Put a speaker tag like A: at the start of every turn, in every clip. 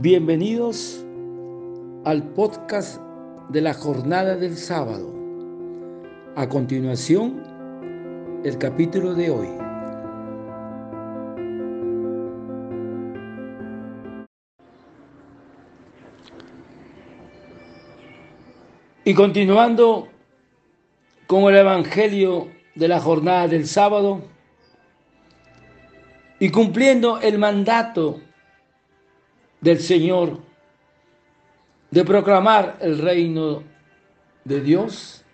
A: Bienvenidos al podcast de la jornada del sábado. A continuación, el capítulo de hoy. Y continuando con el Evangelio de la jornada del sábado y cumpliendo el mandato del Señor de proclamar el reino de Dios.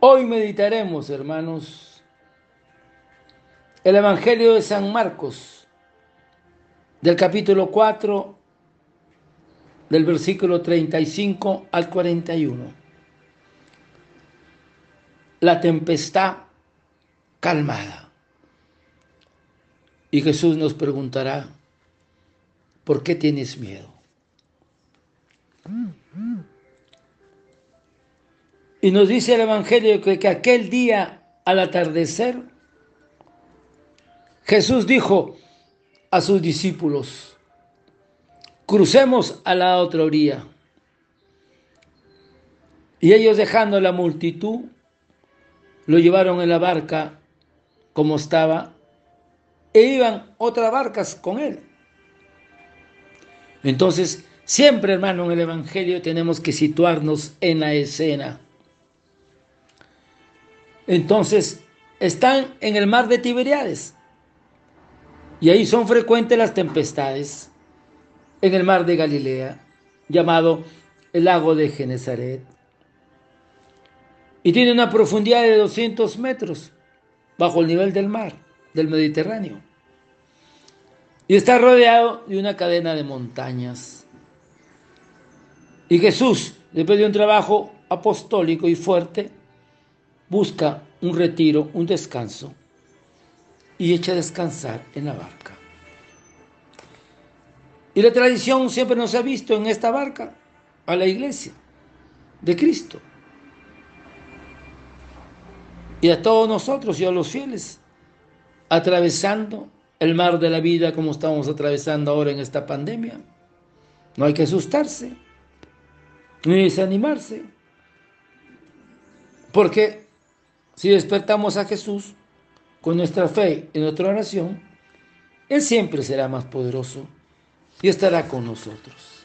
A: Hoy meditaremos, hermanos, el Evangelio de San Marcos, del capítulo 4, del versículo 35 al 41. La tempestad calmada. Y Jesús nos preguntará, ¿por qué tienes miedo? Y nos dice el Evangelio que, que aquel día al atardecer, Jesús dijo a sus discípulos, crucemos a la otra orilla. Y ellos dejando la multitud, lo llevaron en la barca como estaba, e iban otras barcas con él. Entonces, siempre, hermano, en el Evangelio tenemos que situarnos en la escena. Entonces, están en el mar de Tiberiades. Y ahí son frecuentes las tempestades en el mar de Galilea, llamado el lago de Genezaret. Y tiene una profundidad de 200 metros bajo el nivel del mar, del Mediterráneo y está rodeado de una cadena de montañas. Y Jesús, después de un trabajo apostólico y fuerte, busca un retiro, un descanso, y echa a descansar en la barca. Y la tradición siempre nos ha visto en esta barca a la iglesia de Cristo. Y a todos nosotros y a los fieles, atravesando el mar de la vida como estamos atravesando ahora en esta pandemia. No hay que asustarse, ni desanimarse, porque si despertamos a Jesús con nuestra fe y nuestra oración, Él siempre será más poderoso y estará con nosotros.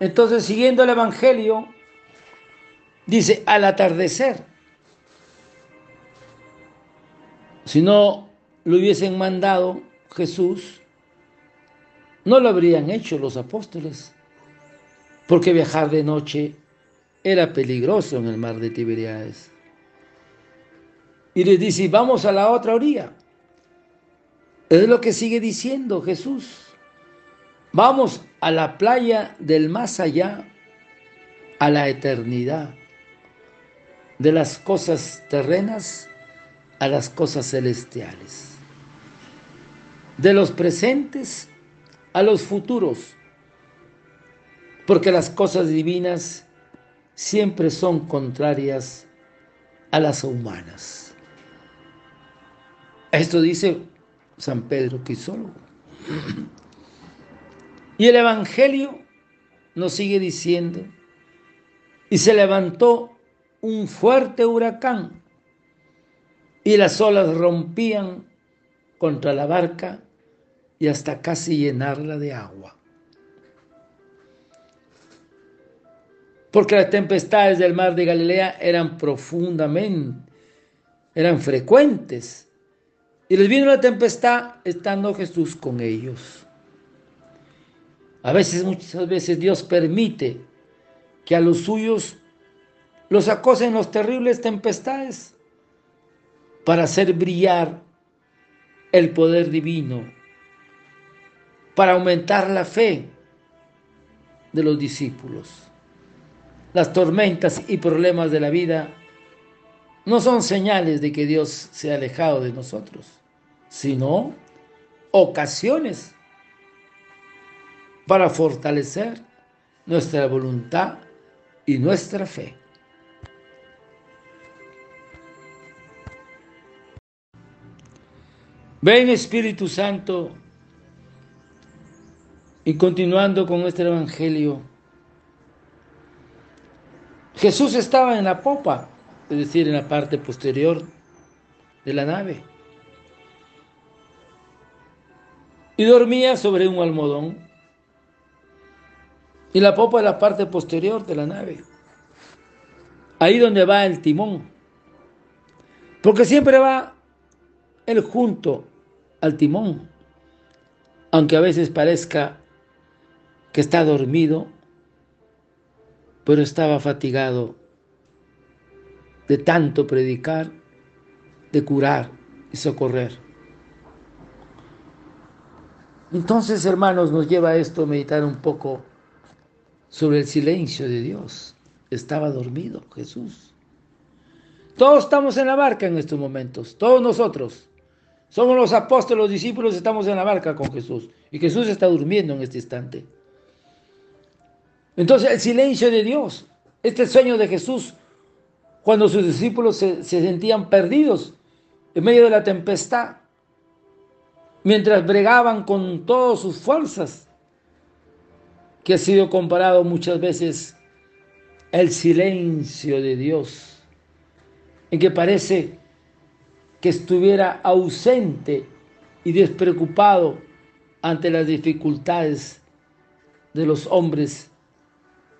A: Entonces, siguiendo el Evangelio, dice, al atardecer, si no lo hubiesen mandado Jesús, no lo habrían hecho los apóstoles, porque viajar de noche era peligroso en el mar de Tiberiades. Y les dice, vamos a la otra orilla. Es lo que sigue diciendo Jesús. Vamos a la playa del más allá, a la eternidad, de las cosas terrenas a las cosas celestiales de los presentes a los futuros, porque las cosas divinas siempre son contrarias a las humanas. Esto dice San Pedro Quisólogo. Y el Evangelio nos sigue diciendo, y se levantó un fuerte huracán, y las olas rompían contra la barca y hasta casi llenarla de agua. Porque las tempestades del mar de Galilea eran profundamente, eran frecuentes. Y les vino la tempestad estando Jesús con ellos. A veces, muchas veces Dios permite que a los suyos los acosen los terribles tempestades para hacer brillar el poder divino para aumentar la fe de los discípulos. Las tormentas y problemas de la vida no son señales de que Dios se ha alejado de nosotros, sino ocasiones para fortalecer nuestra voluntad y nuestra fe. Ven Espíritu Santo Y continuando con este evangelio, Jesús estaba en la popa, es decir, en la parte posterior de la nave. Y dormía sobre un almohadón. Y la popa es la parte posterior de la nave. Ahí donde va el timón. Porque siempre va él junto al timón. Aunque a veces parezca que está dormido, pero estaba fatigado de tanto predicar, de curar y socorrer. Entonces, hermanos, nos lleva esto a meditar un poco sobre el silencio de Dios. Estaba dormido Jesús. Todos estamos en la barca en estos momentos, todos nosotros. Somos los apóstoles, los discípulos, estamos en la barca con Jesús. Y Jesús está durmiendo en este instante. Entonces, el silencio de Dios, este sueño de Jesús, cuando sus discípulos se, se sentían perdidos en medio de la tempestad, mientras bregaban con todas sus fuerzas, que ha sido comparado muchas veces el silencio de Dios, en que parece que estuviera ausente y despreocupado ante las dificultades de los hombres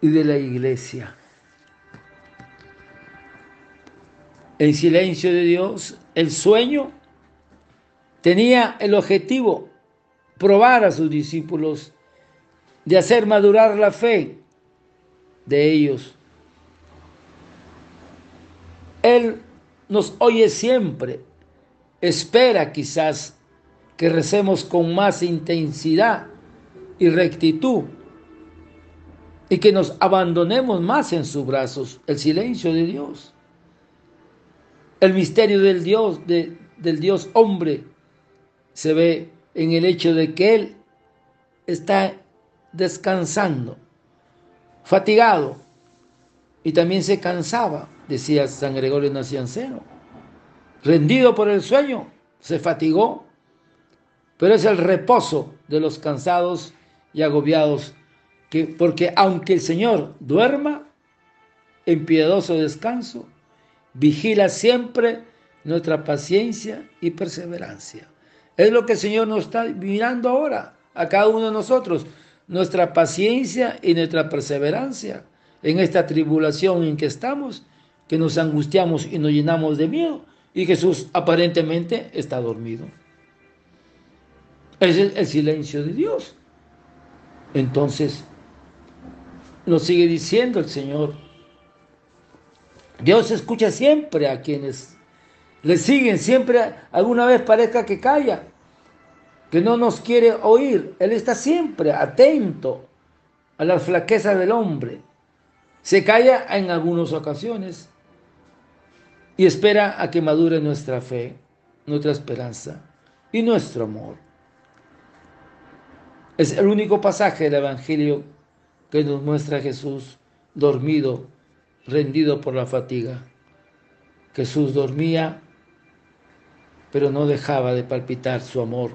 A: y de la iglesia. El silencio de Dios, el sueño, tenía el objetivo probar a sus discípulos de hacer madurar la fe de ellos. Él nos oye siempre, espera quizás que recemos con más intensidad y rectitud y que nos abandonemos más en sus brazos, el silencio de Dios, el misterio del Dios, del Dios hombre, se ve en el hecho de que Él está descansando, fatigado, y también se cansaba, decía San Gregorio Nacianceno rendido por el sueño, se fatigó, pero es el reposo de los cansados y agobiados, que, porque aunque el Señor duerma en piadoso descanso, vigila siempre nuestra paciencia y perseverancia. Es lo que el Señor nos está mirando ahora, a cada uno de nosotros, nuestra paciencia y nuestra perseverancia en esta tribulación en que estamos, que nos angustiamos y nos llenamos de miedo, y Jesús aparentemente está dormido. Es el silencio de Dios. Entonces, nos sigue diciendo el Señor, Dios escucha siempre a quienes le siguen, siempre alguna vez parezca que calla, que no nos quiere oír. Él está siempre atento a las flaquezas del hombre. Se calla en algunas ocasiones, y espera a que madure nuestra fe, nuestra esperanza y nuestro amor. Es el único pasaje del Evangelio que nos muestra Jesús dormido, rendido por la fatiga. Jesús dormía, pero no dejaba de palpitar su amor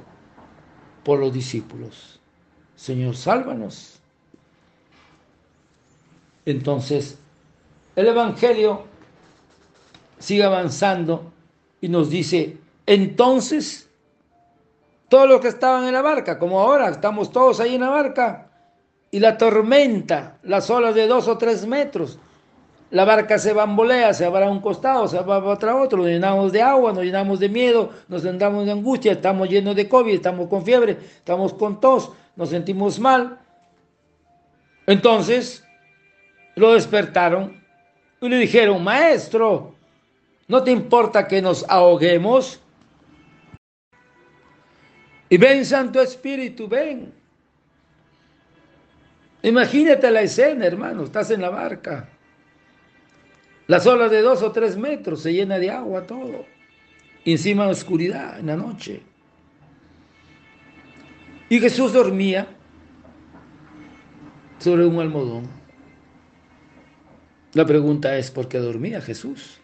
A: por los discípulos. Señor, sálvanos. Entonces, el Evangelio sigue avanzando y nos dice, entonces, todos los que estaban en la barca, como ahora estamos todos ahí en la barca, y la tormenta, las olas de dos o tres metros, la barca se bambolea, se va a un costado, se va a otro, nos llenamos de agua, nos llenamos de miedo, nos sentamos de angustia, estamos llenos de COVID, estamos con fiebre, estamos con tos, nos sentimos mal. Entonces lo despertaron y le dijeron, maestro, ¿No te importa que nos ahoguemos? Y ven, Santo Espíritu, ven. Imagínate la escena, hermano, estás en la barca. Las olas de dos o tres metros se llena de agua todo. Y encima oscuridad en la noche. Y Jesús dormía sobre un almohadón. La pregunta es, ¿por qué dormía Jesús?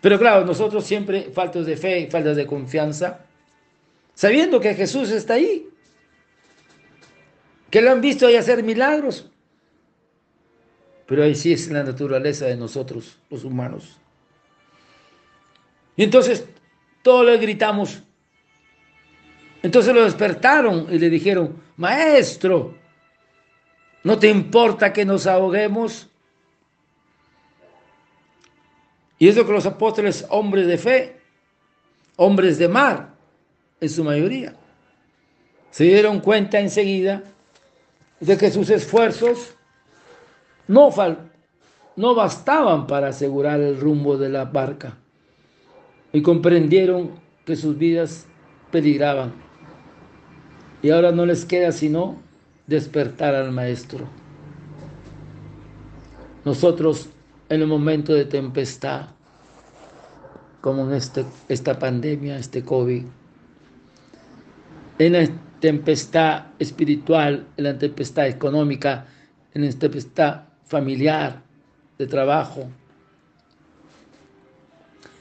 A: Pero claro, nosotros siempre faltos de fe, faltas de confianza, sabiendo que Jesús está ahí. Que lo han visto ahí hacer milagros. Pero ahí sí es la naturaleza de nosotros, los humanos. Y entonces todos le gritamos. Entonces lo despertaron y le dijeron, maestro, ¿no te importa que nos ahoguemos? Y es lo que los apóstoles, hombres de fe, hombres de mar, en su mayoría, se dieron cuenta enseguida de que sus esfuerzos no, no bastaban para asegurar el rumbo de la barca y comprendieron que sus vidas peligraban. Y ahora no les queda sino despertar al Maestro. Nosotros en el momento de tempestad, como en este, esta pandemia, este COVID, en tempestad espiritual, en la tempestad económica, en la tempestad familiar, de trabajo,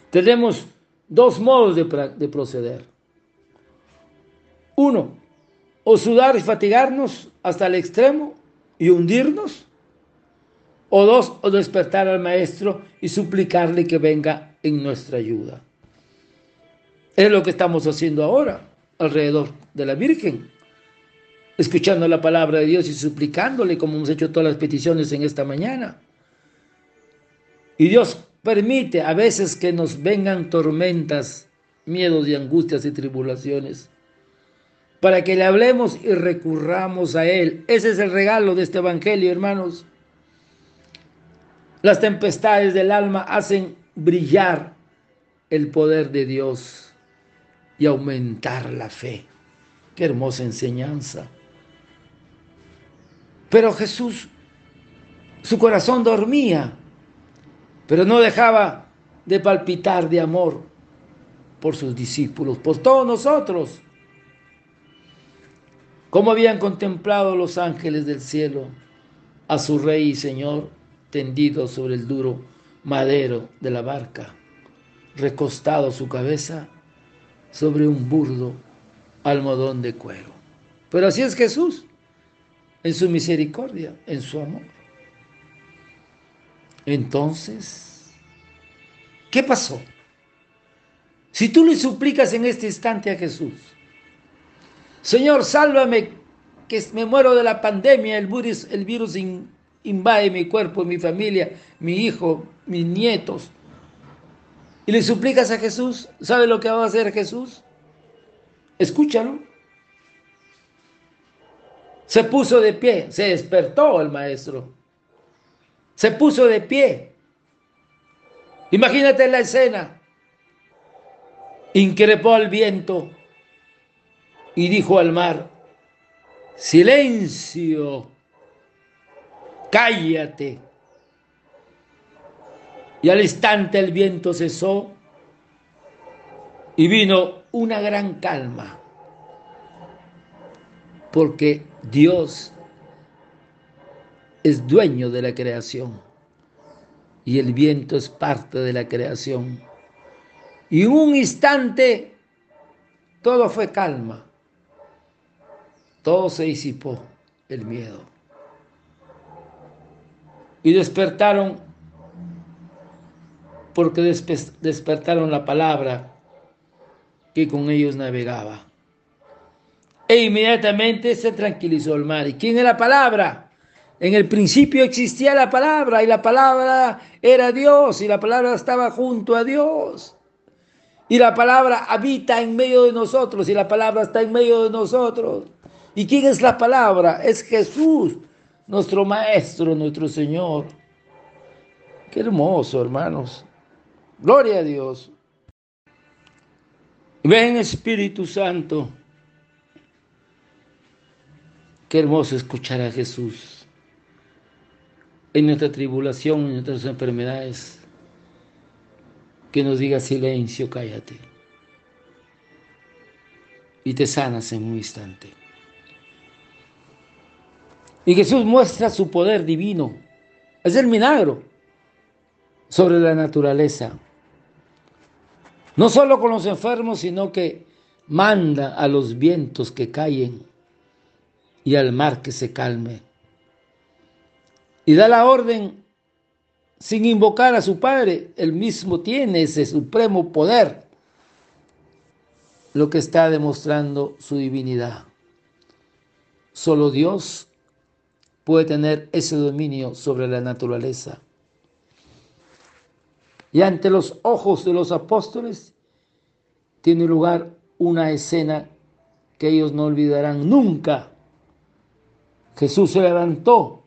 A: tenemos dos modos de, de proceder. Uno, o sudar y fatigarnos hasta el extremo y hundirnos. O dos, o despertar al Maestro y suplicarle que venga en nuestra ayuda. Es lo que estamos haciendo ahora alrededor de la Virgen, escuchando la palabra de Dios y suplicándole como hemos hecho todas las peticiones en esta mañana. Y Dios permite a veces que nos vengan tormentas, miedos y angustias y tribulaciones, para que le hablemos y recurramos a Él. Ese es el regalo de este Evangelio, hermanos. Las tempestades del alma hacen brillar el poder de Dios y aumentar la fe. Qué hermosa enseñanza. Pero Jesús, su corazón dormía pero no dejaba de palpitar de amor por sus discípulos, por todos nosotros. Como habían contemplado los ángeles del cielo a su Rey y Señor tendido sobre el duro madero de la barca, recostado su cabeza sobre un burdo almohadón de cuero. Pero así es Jesús, en su misericordia, en su amor. Entonces, ¿qué pasó? Si tú le suplicas en este instante a Jesús, Señor, sálvame, que me muero de la pandemia, el virus, el virus invade mi cuerpo, mi familia, mi hijo, mis nietos. Y le suplicas a Jesús, ¿sabe lo que va a hacer Jesús? Escúchalo. Se puso de pie, se despertó el maestro se puso de pie. Imagínate la escena. Increpó al viento y dijo al mar, silencio, cállate. Y al instante el viento cesó y vino una gran calma, porque Dios es dueño de la creación y el viento es parte de la creación. Y en un instante todo fue calma, todo se disipó el miedo. Y despertaron porque despertaron la palabra que con ellos navegaba. E inmediatamente se tranquilizó el mar. ¿Y quién es la palabra? En el principio existía la palabra y la palabra era Dios y la palabra estaba junto a Dios. Y la palabra habita en medio de nosotros y la palabra está en medio de nosotros. ¿Y quién es la palabra? Es Jesús, nuestro Maestro, nuestro Señor. Qué hermoso, hermanos. Gloria a Dios. Ven Espíritu Santo. Qué hermoso escuchar a Jesús en nuestra tribulación, en nuestras enfermedades, que nos diga silencio, cállate. Y te sanas en un instante. Y Jesús muestra su poder divino. Es el milagro sobre la naturaleza. No solo con los enfermos, sino que manda a los vientos que caen y al mar que se calme. Y da la orden sin invocar a su Padre. Él mismo tiene ese supremo poder, lo que está demostrando su divinidad. Solo Dios puede tener ese dominio sobre la naturaleza. Y ante los ojos de los apóstoles tiene lugar una escena que ellos no olvidarán nunca. Jesús se levantó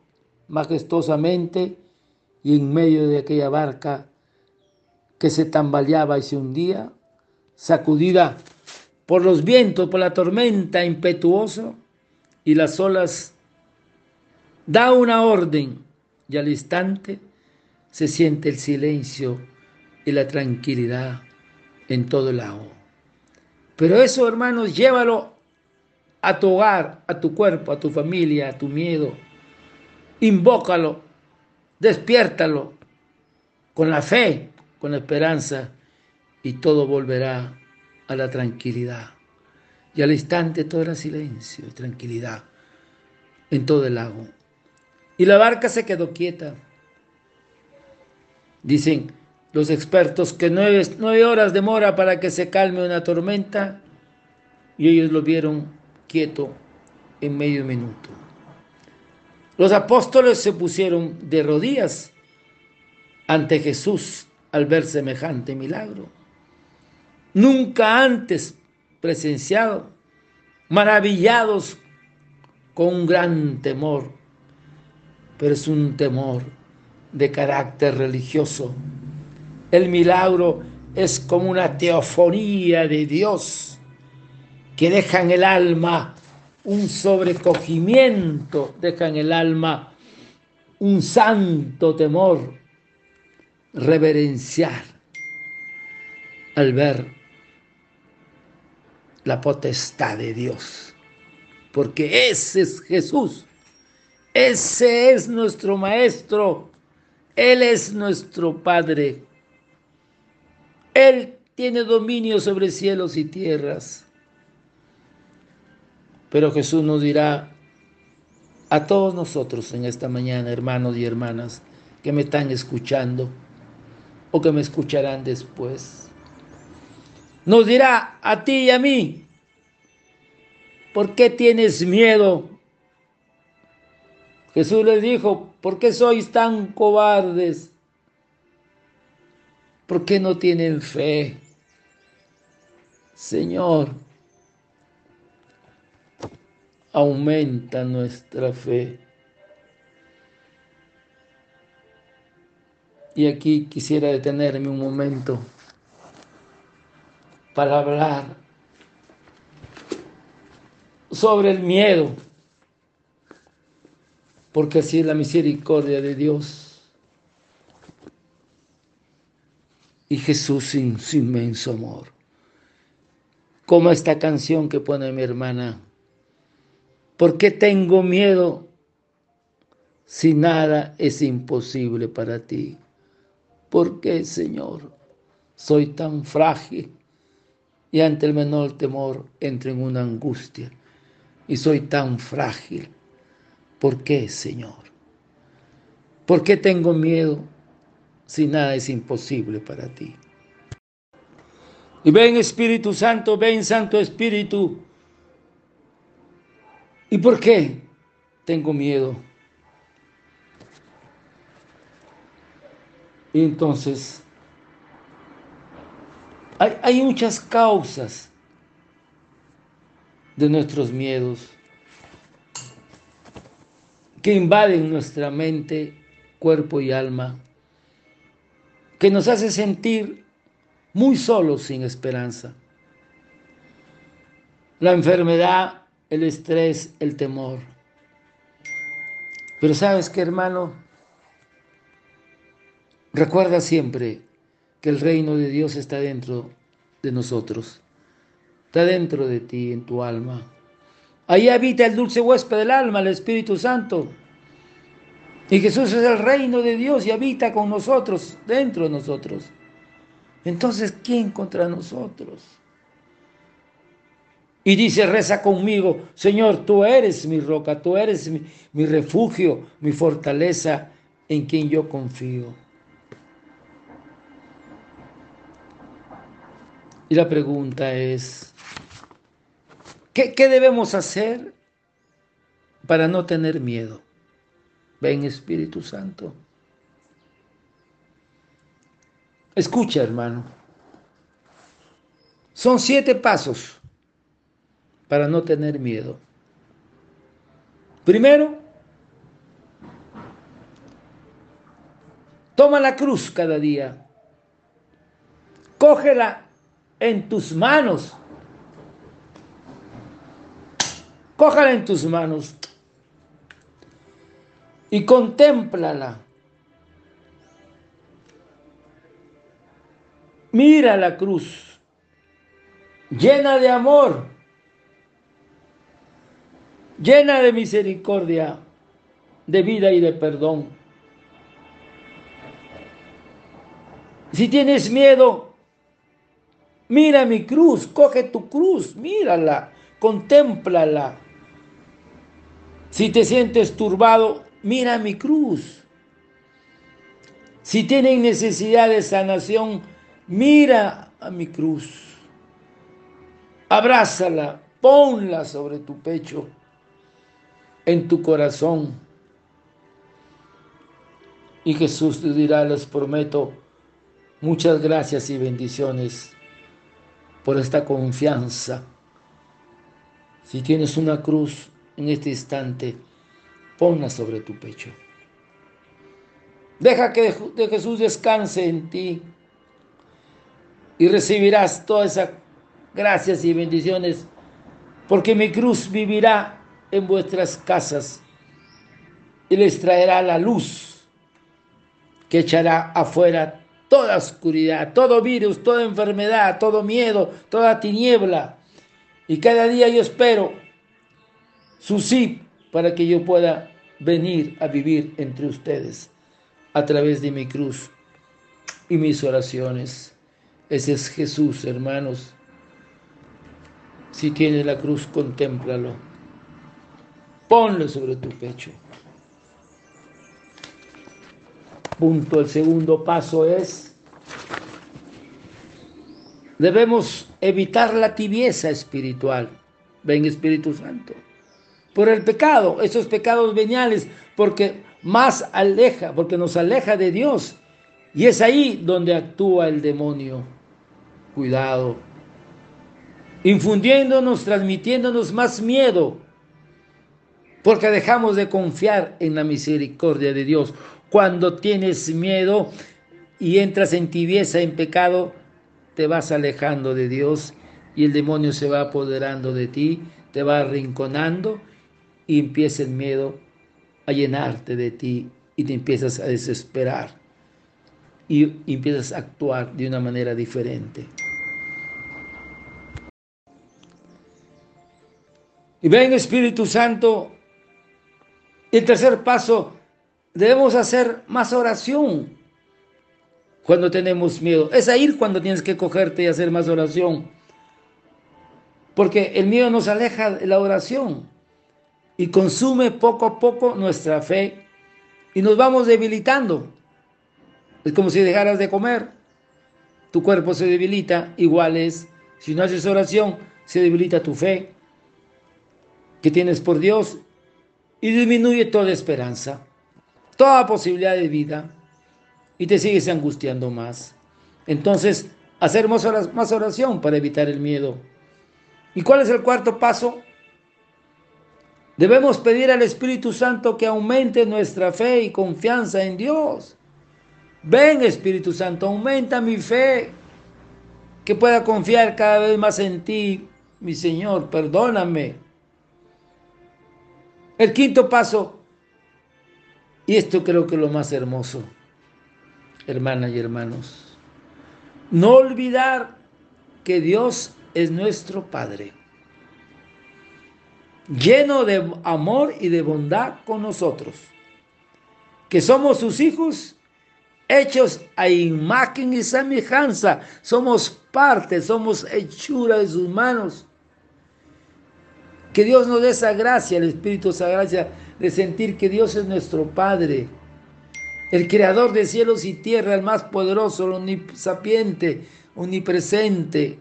A: majestuosamente y en medio de aquella barca que se tambaleaba y se hundía, sacudida por los vientos, por la tormenta impetuosa y las olas, da una orden y al instante se siente el silencio y la tranquilidad en todo el lago. Pero eso, hermanos, llévalo a tu hogar, a tu cuerpo, a tu familia, a tu miedo. Invócalo, despiértalo con la fe, con la esperanza y todo volverá a la tranquilidad. Y al instante todo era silencio y tranquilidad en todo el lago. Y la barca se quedó quieta. Dicen, los expertos que nueve, nueve horas demora para que se calme una tormenta y ellos lo vieron quieto en medio minuto. Los apóstoles se pusieron de rodillas ante Jesús al ver semejante milagro. Nunca antes presenciado, maravillados con un gran temor, pero es un temor de carácter religioso el milagro es como una teofonía de Dios que deja en el alma un sobrecogimiento, deja en el alma un santo temor, reverenciar al ver la potestad de Dios. Porque ese es Jesús, ese es nuestro Maestro, Él es nuestro Padre. Él tiene dominio sobre cielos y tierras. Pero Jesús nos dirá a todos nosotros en esta mañana, hermanos y hermanas, que me están escuchando o que me escucharán después. Nos dirá a ti y a mí, ¿por qué tienes miedo? Jesús les dijo, ¿por qué sois tan cobardes? ¿Por qué no tienen fe? Señor, aumenta nuestra fe. Y aquí quisiera detenerme un momento para hablar sobre el miedo, porque así es la misericordia de Dios. Y Jesús sin su inmenso amor. Como esta canción que pone mi hermana. ¿Por qué tengo miedo si nada es imposible para ti? ¿Por qué, Señor, soy tan frágil y ante el menor temor entro en una angustia y soy tan frágil? ¿Por qué, Señor? ¿Por qué tengo miedo? Si nada es imposible para ti. Y ven Espíritu Santo, ven Santo Espíritu. ¿Y por qué tengo miedo? Y entonces, hay, hay muchas causas de nuestros miedos que invaden nuestra mente, cuerpo y alma que nos hace sentir muy solos sin esperanza. La enfermedad, el estrés, el temor. Pero sabes que hermano, recuerda siempre que el reino de Dios está dentro de nosotros, está dentro de ti, en tu alma. Ahí habita el dulce huésped del alma, el Espíritu Santo. Y Jesús es el reino de Dios y habita con nosotros, dentro de nosotros. Entonces, ¿quién contra nosotros? Y dice, reza conmigo, Señor, tú eres mi roca, tú eres mi, refugio, mi fortaleza, en quien yo confío. Y la pregunta es, ¿qué, ¿qué, debemos hacer para no tener miedo? Ven Espíritu Santo. Escucha, hermano. Son siete pasos para no tener miedo. Primero, toma la cruz cada día. Cógela en tus manos. Cógela en tus manos y contémplala. Mira la cruz, llena de amor, llena de misericordia, de vida y de perdón. Si tienes miedo, mira mi cruz, coge tu cruz, mírala, contémplala. Si te sientes turbado, mira mi cruz. Si tienen necesidad de sanación, mira a mi cruz. Abrázala, ponla sobre tu pecho, en tu corazón. Y Jesús te dirá, les prometo, muchas gracias y bendiciones por esta confianza. Si tienes una cruz en este instante, ponla sobre tu pecho. Deja que Jesús descanse en ti y recibirás todas esas gracias y bendiciones, porque mi cruz vivirá en vuestras casas y les traerá la luz que echará afuera toda oscuridad, todo virus, toda enfermedad, todo miedo, toda tiniebla. Y cada día yo espero su sí para que yo pueda venir a vivir entre ustedes a través de mi cruz y mis oraciones. Ese es Jesús, hermanos. Si tienes la cruz, contémplalo. Ponlo sobre tu pecho. Punto. El segundo paso es, debemos evitar la tibieza espiritual. Ven Espíritu Santo por el pecado, esos pecados veniales, porque más aleja, porque nos aleja de Dios. Y es ahí donde actúa el demonio. Cuidado. Infundiéndonos, transmitiéndonos más miedo, porque dejamos de confiar en la misericordia de Dios. Cuando tienes miedo y entras en tibieza, en pecado, te vas alejando de Dios y el demonio se va apoderando de ti, te va arrinconando y empieza el miedo a llenarte de ti y te empiezas a desesperar y empiezas a actuar de una manera diferente. Y ven Espíritu Santo, el tercer paso, debemos hacer más oración cuando tenemos miedo. Es ahí cuando tienes que cogerte y hacer más oración. Porque el miedo nos aleja de la oración y consume poco a poco nuestra fe y nos vamos debilitando. Es como si dejaras de comer, tu cuerpo se debilita, igual es, si no haces oración, se debilita tu fe que tienes por Dios y disminuye toda esperanza, toda posibilidad de vida y te sigues angustiando más. Entonces, hacer más oración para evitar el miedo. ¿Y cuál es el cuarto paso? Debemos pedir al Espíritu Santo que aumente nuestra fe y confianza en Dios. Ven Espíritu Santo, aumenta mi fe, que pueda confiar cada vez más en ti, mi Señor, perdóname. El quinto paso, y esto creo que es lo más hermoso, hermanas y hermanos, no olvidar que Dios es nuestro Padre lleno de amor y de bondad con nosotros, que somos sus hijos, hechos a imagen y semejanza, somos parte, somos hechura de sus manos, Que Dios nos dé esa gracia, el Espíritu, esa gracia de sentir que Dios es nuestro Padre, el creador de cielos y tierra, el más poderoso, el omnisapiente, omnipresente,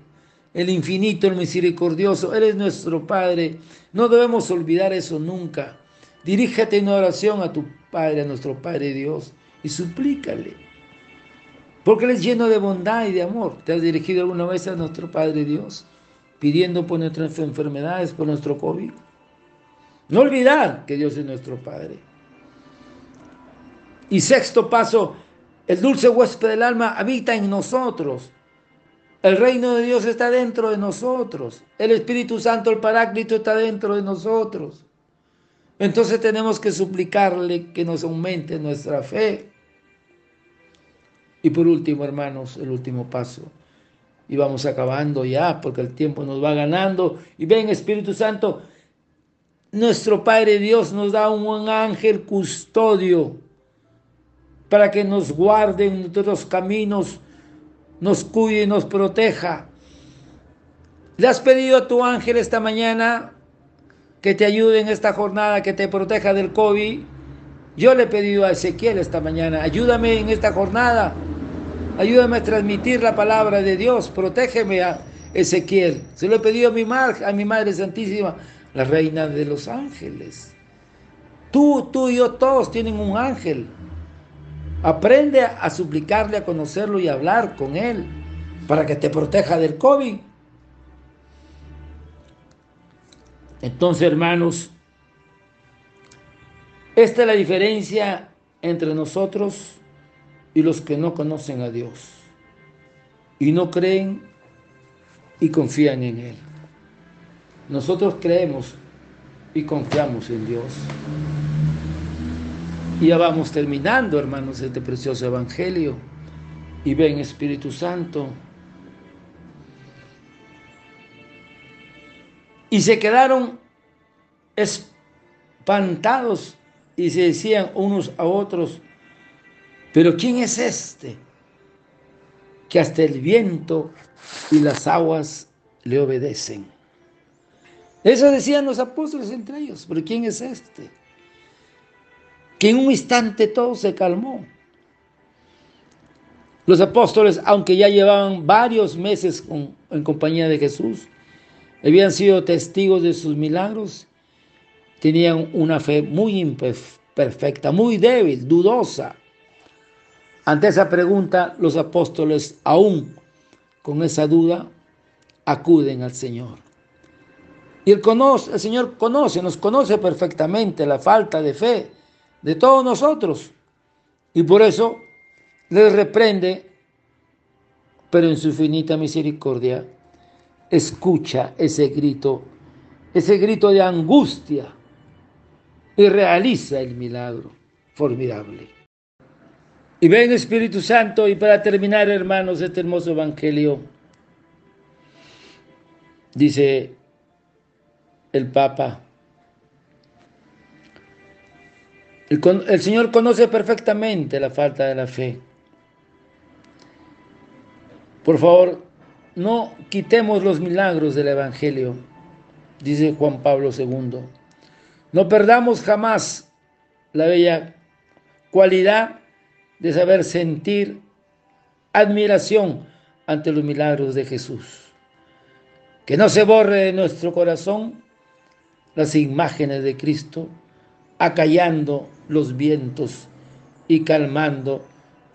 A: el infinito, el misericordioso. Él es nuestro Padre. No debemos olvidar eso nunca. Dirígete en oración a tu Padre, a nuestro Padre Dios, y suplícale. Porque Él es lleno de bondad y de amor. ¿Te has dirigido alguna vez a nuestro Padre Dios? Pidiendo por nuestras enfermedades, por nuestro COVID. No olvidar que Dios es nuestro Padre. Y sexto paso, el dulce huésped del alma habita en nosotros. El reino de Dios está dentro de nosotros. El Espíritu Santo, el Paráclito, está dentro de nosotros. Entonces tenemos que suplicarle que nos aumente nuestra fe. Y por último, hermanos, el último paso. Y vamos acabando ya, porque el tiempo nos va ganando. Y ven, Espíritu Santo, nuestro Padre Dios nos da un ángel custodio para que nos guarde en nuestros caminos nos cuide y nos proteja. ¿Le has pedido a tu ángel esta mañana que te ayude en esta jornada, que te proteja del COVID? Yo le he pedido a Ezequiel esta mañana, ayúdame en esta jornada, ayúdame a transmitir la palabra de Dios, protégeme a Ezequiel. Se lo he pedido a mi, a mi Madre Santísima, la Reina de los Ángeles. Tú, tú y yo, todos tienen un ángel. Aprende a suplicarle, a conocerlo y a hablar con él para que te proteja del COVID. Entonces, hermanos, esta es la diferencia entre nosotros y los que no conocen a Dios y no creen y confían en Él. Nosotros creemos y confiamos en Dios. Y ya vamos terminando, hermanos, este precioso evangelio. Y ven, Espíritu Santo. Y se quedaron espantados y se decían unos a otros, pero ¿quién es este? Que hasta el viento y las aguas le obedecen. Eso decían los apóstoles entre ellos, pero ¿quién es este? Que en un instante todo se calmó. Los apóstoles, aunque ya llevaban varios meses en compañía de Jesús, habían sido testigos de sus milagros, tenían una fe muy imperfecta, muy débil, dudosa. Ante esa pregunta, los apóstoles, aún con esa duda, acuden al Señor. Y el, el Señor conoce, nos conoce perfectamente la falta de fe de todos nosotros. Y por eso les reprende, pero en su infinita misericordia escucha ese grito, ese grito de angustia y realiza el milagro formidable. Y ven Espíritu Santo, y para terminar, hermanos, este hermoso evangelio, dice el Papa, El, Señor conoce perfectamente la falta de la fe. Por favor, no quitemos los milagros del Evangelio, dice Juan Pablo II. No perdamos jamás la bella cualidad de saber sentir admiración ante los milagros de Jesús. Que no se borre de nuestro corazón las imágenes de Cristo acallando los vientos y calmando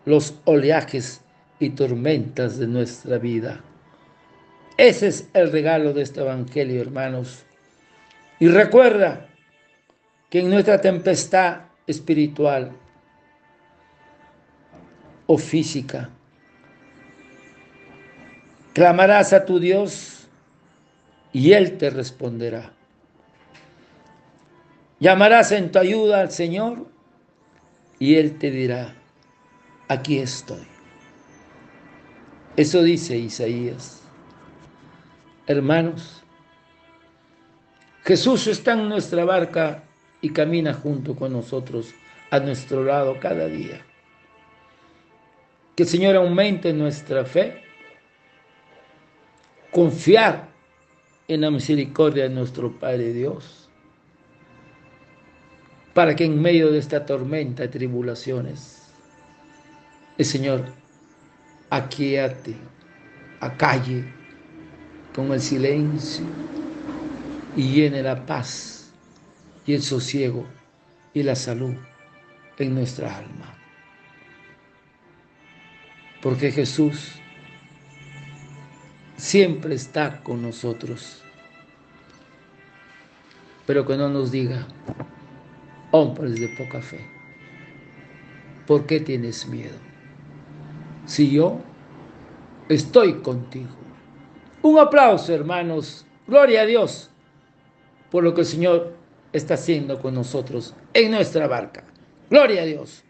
A: los oleajes y tormentas de nuestra vida. Ese es el regalo de este Evangelio, hermanos. Y recuerda que en nuestra tempestad espiritual o física, clamarás a tu Dios y Él te responderá. Llamarás en tu ayuda al Señor y Él te dirá, aquí estoy. Eso dice Isaías. Hermanos, Jesús está en nuestra barca y camina junto con nosotros a nuestro lado cada día. Que el Señor aumente nuestra fe, confiar en la misericordia de nuestro Padre Dios, para que en medio de esta tormenta de tribulaciones, el Señor aquíate, acalle con el silencio y llene la paz y el sosiego y la salud en nuestra alma. Porque Jesús siempre está con nosotros. Pero que no nos diga, hombres de poca fe, ¿por qué tienes miedo? Si yo estoy contigo. Un aplauso, hermanos. Gloria a Dios por lo que el Señor está haciendo con nosotros en nuestra barca. Gloria a Dios.